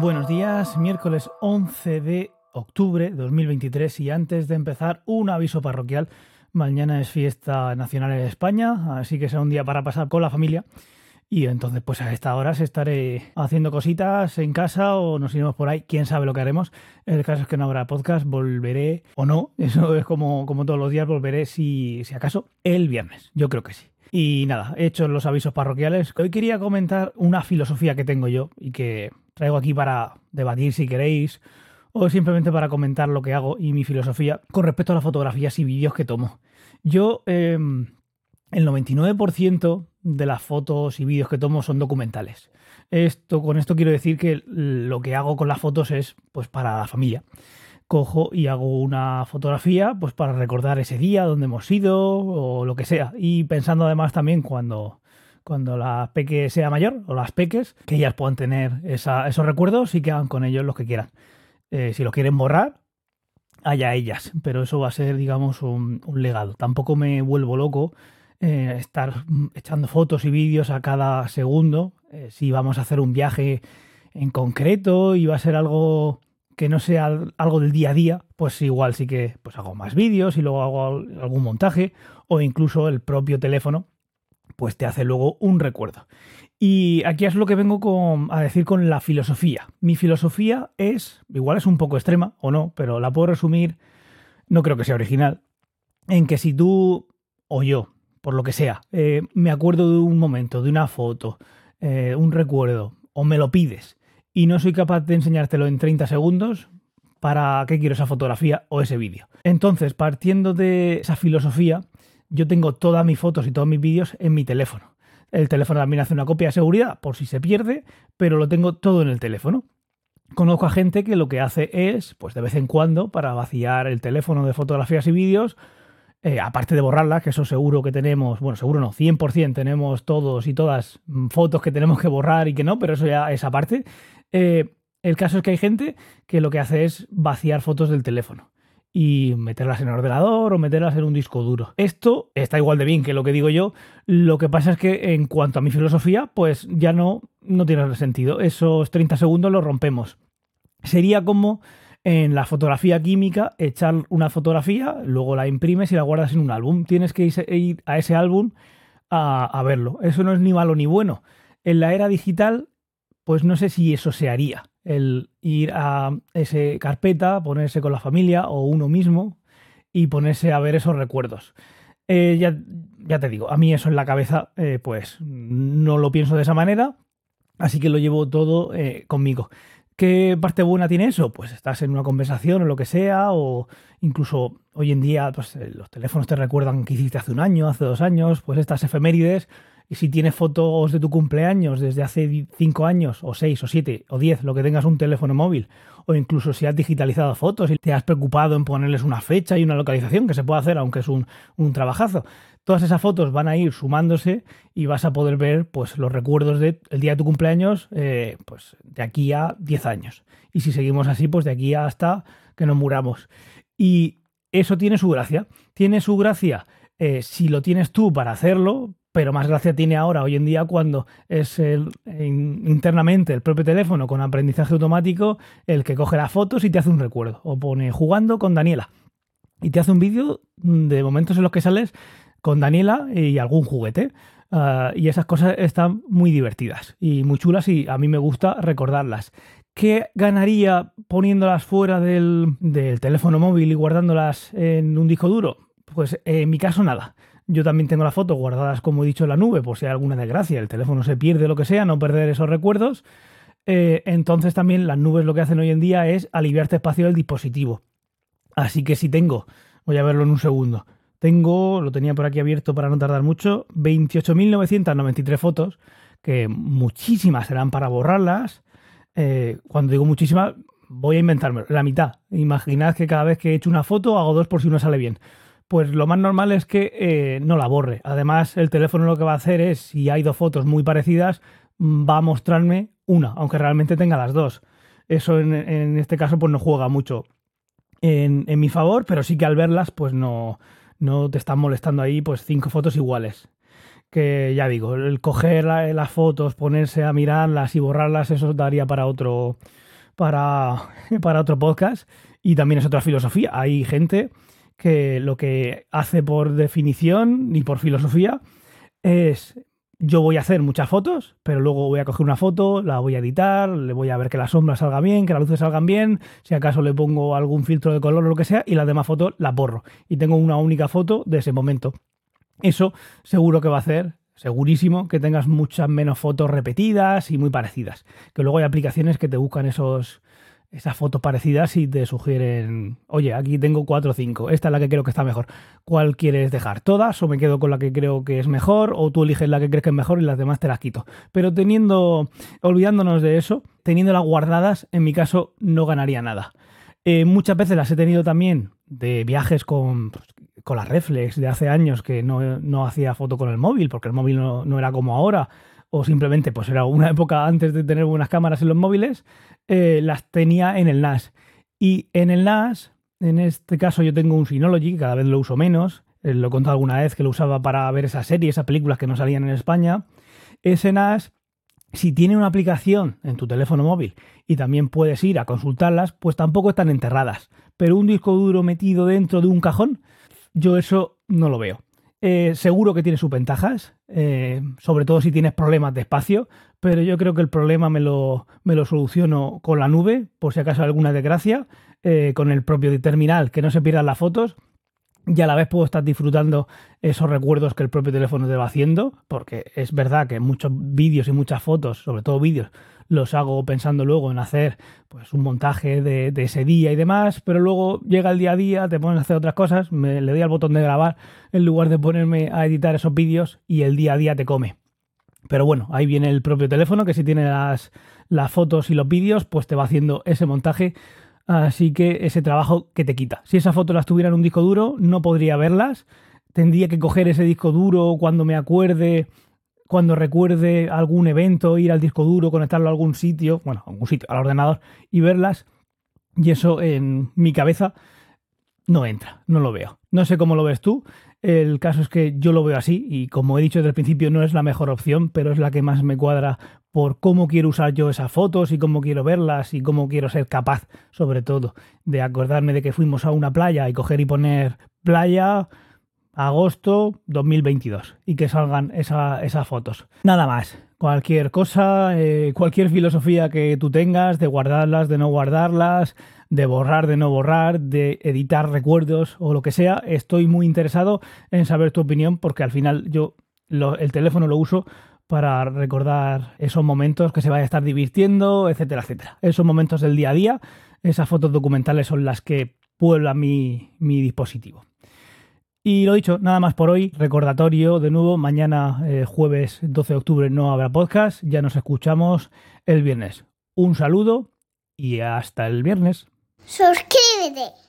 Buenos días, miércoles 11 de octubre de 2023 y antes de empezar un aviso parroquial, mañana es fiesta nacional en España, así que será un día para pasar con la familia. Y entonces pues a esta hora estaré haciendo cositas en casa o nos iremos por ahí, quién sabe lo que haremos. El caso es que no habrá podcast, volveré o no, eso es como, como todos los días, volveré si, si acaso el viernes, yo creo que sí. Y nada, he hecho los avisos parroquiales. Hoy quería comentar una filosofía que tengo yo y que traigo aquí para debatir si queréis o simplemente para comentar lo que hago y mi filosofía con respecto a las fotografías y vídeos que tomo. Yo, em, el 99% de las fotos y vídeos que tomo son documentales. Esto, con esto quiero decir que lo que hago con las fotos es pues para la familia. Cojo y hago una fotografía pues para recordar ese día, donde hemos ido o lo que sea. Y pensando además también cuando, cuando la peque sea mayor o las peques, que ellas puedan tener esos recuerdos y que hagan con ellos lo que quieran. Eh, si lo quieren borrar, allá ellas, pero eso va a ser, digamos, un, legado. Tampoco me vuelvo loco eh, estar echando fotos y vídeos a cada segundo. Eh, si vamos a hacer un viaje en concreto y va a ser algo que no sea algo del día a día, pues igual sí que pues hago más vídeos y luego hago algún montaje o incluso el propio teléfono pues te hace luego un recuerdo. Y aquí es lo que vengo a decir con la filosofía. Mi filosofía es, igual es un poco extrema o no, pero la puedo resumir, no creo que sea original, en que si tú o yo, por lo que sea, eh, me acuerdo de un momento, de una foto, eh, un recuerdo, o me lo pides, y no soy capaz de enseñártelo en 30 segundos, ¿para qué quiero esa fotografía o ese vídeo? Entonces, partiendo de esa filosofía, yo tengo todas mis fotos y todos mis vídeos en mi teléfono. El teléfono también hace una copia de seguridad por si se pierde, pero lo tengo todo en el teléfono. Conozco a gente que lo que hace es, pues de vez en cuando, para vaciar el teléfono de fotografías y vídeos, eh, aparte de borrarlas, que eso seguro que tenemos, bueno, seguro no, 100% tenemos todos y todas mm, fotos que tenemos que borrar y que no, pero eso ya es aparte. Eh, el caso es que hay gente que lo que hace es vaciar fotos del teléfono y meterlas en el ordenador o meterlas en un disco duro. Esto está igual de bien que lo que digo yo. Lo que pasa es que en cuanto a mi filosofía, pues ya no, no tiene sentido. Esos 30 segundos los rompemos. Sería como en la fotografía química echar una fotografía, luego la imprimes y la guardas en un álbum. Tienes que ir a ese álbum a, a verlo. Eso no es ni malo ni bueno. En la era digital, pues no sé si eso se haría el ir a esa carpeta, ponerse con la familia o uno mismo y ponerse a ver esos recuerdos. Eh, ya, ya, te digo, a mí eso en la cabeza, eh, pues no lo pienso de esa manera, así que lo llevo todo eh, conmigo. ¿Qué parte buena tiene eso? Pues estás en una conversación o lo que sea, o incluso hoy en día pues, los teléfonos te recuerdan que hiciste hace un año, hace dos años, pues estas efemérides y si tienes fotos de tu cumpleaños desde hace 5 años, o 6, o 7, o 10, lo que tengas un teléfono móvil, o incluso si has digitalizado fotos y te has preocupado en ponerles una fecha y una localización, que se puede hacer aunque es un, un trabajazo, todas esas fotos van a ir sumándose y vas a poder ver pues, los recuerdos del día de tu cumpleaños eh, pues, de aquí a 10 años. Y si seguimos así, pues de aquí hasta que nos muramos. Y eso tiene su gracia. Tiene su gracia eh, si lo tienes tú para hacerlo, pero más gracia tiene ahora, hoy en día, cuando es el, internamente el propio teléfono con aprendizaje automático el que coge las fotos y te hace un recuerdo. O pone jugando con Daniela. Y te hace un vídeo de momentos en los que sales con Daniela y algún juguete. Ah, y esas cosas están muy divertidas y muy chulas y a mí me gusta recordarlas. ¿Qué ganaría poniéndolas fuera del, del teléfono móvil y guardándolas en un disco duro? Pues en mi caso nada. Yo también tengo las fotos guardadas, como he dicho, en la nube, por si hay alguna desgracia, el teléfono se pierde, lo que sea, no perder esos recuerdos. Eh, entonces también las nubes lo que hacen hoy en día es aliviarte espacio del dispositivo. Así que si tengo, voy a verlo en un segundo, tengo, lo tenía por aquí abierto para no tardar mucho, 28.993 fotos, que muchísimas serán para borrarlas. Eh, cuando digo muchísimas, voy a inventarme la mitad. Imaginad que cada vez que he hecho una foto hago dos por si una sale bien pues lo más normal es que eh, no la borre. Además, el teléfono lo que va a hacer es, si hay dos fotos muy parecidas, mm, va a mostrarme una, aunque realmente tenga las dos. Eso en, este caso pues no juega mucho en, mi favor, pero sí que al verlas pues no, no te están molestando ahí pues cinco fotos iguales. Que ya digo, el coger las fotos, ponerse a mirarlas y borrarlas, eso daría para otro, para, para otro podcast y también es otra filosofía. Hay gente que lo que hace por definición ni por filosofía es yo voy a hacer muchas fotos, pero luego voy a coger una foto, la voy a editar, le voy a ver que la sombra salga bien, que las luces salgan bien, si acaso le pongo algún filtro de color o lo que sea, y las demás fotos las borro. Y tengo una única foto de ese momento. Eso seguro que va a hacer, segurísimo, que tengas muchas menos fotos repetidas y muy parecidas. Que luego hay aplicaciones que te buscan esos, esas fotos parecidas y te sugieren, oye, aquí tengo 4 o 5, esta es la que creo que está mejor. ¿Cuál quieres dejar? ¿Todas? ¿O me quedo con la que creo que es mejor? ¿O tú eliges la que crees que es mejor y las demás te las quito? Pero teniendo, olvidándonos de eso, teniéndolas guardadas, en mi caso no ganaría nada. Eh, muchas veces las he tenido también de viajes con, pues, con la reflex de hace años que no, hacía foto con el móvil, porque el móvil no, no era como ahora o simplemente pues era una época antes de tener buenas cámaras en los móviles, eh, las tenía en el NAS. Y en el NAS, en este caso yo tengo un Synology, cada vez lo uso menos, eh, lo he contado alguna vez que lo usaba para ver esas series, esas películas que no salían en España. Ese NAS, si tiene una aplicación en tu teléfono móvil y también puedes ir a consultarlas, pues tampoco están enterradas. Pero un disco duro metido dentro de un cajón, yo eso no lo veo. Eh, seguro que tiene sus ventajas, eh, sobre todo si tienes problemas de espacio, pero yo creo que el problema me lo, me lo soluciono con la nube, por si acaso alguna desgracia, eh, con el propio terminal, que no se pierdan las fotos y a la vez puedo estar disfrutando esos recuerdos que el propio teléfono te va haciendo, porque es verdad que muchos vídeos y muchas fotos, sobre todo vídeos, los hago pensando luego en hacer pues un montaje de, ese día y demás, pero luego llega el día a día, te pones a hacer otras cosas, me, le doy al botón de grabar en lugar de ponerme a editar esos vídeos y el día a día te come. Pero bueno, ahí viene el propio teléfono que si tiene las, las fotos y los vídeos, pues te va haciendo ese montaje Así que ese trabajo que te quita. Si esa foto las tuviera en un disco duro, no podría verlas. Tendría que coger ese disco duro cuando me acuerde, cuando recuerde algún evento, ir al disco duro, conectarlo a algún sitio, bueno, a algún sitio, al ordenador y verlas. Y eso en mi cabeza no entra, no lo veo. No sé cómo lo ves tú. El caso es que yo lo veo así y como he dicho desde el principio no es la mejor opción, pero es la que más me cuadra por cómo quiero usar yo esas fotos y cómo quiero verlas y cómo quiero ser capaz, sobre todo, de acordarme de que fuimos a una playa y coger y poner playa agosto 2022 y que salgan esas fotos. Nada más. Cualquier cosa, eh, cualquier filosofía que tú tengas, de guardarlas, de no guardarlas, de borrar, de no borrar, de editar recuerdos o lo que sea, estoy muy interesado en saber tu opinión porque al final yo el teléfono lo uso para recordar esos momentos que se vaya a estar divirtiendo, etcétera, etcétera. Esos momentos del día a día, esas fotos documentales son las que pueblan mi, mi dispositivo. Y lo dicho, nada más por hoy. Recordatorio de nuevo, mañana eh, jueves 12 de octubre no habrá podcast, ya nos escuchamos el viernes. Un saludo y hasta el viernes. Suscríbete.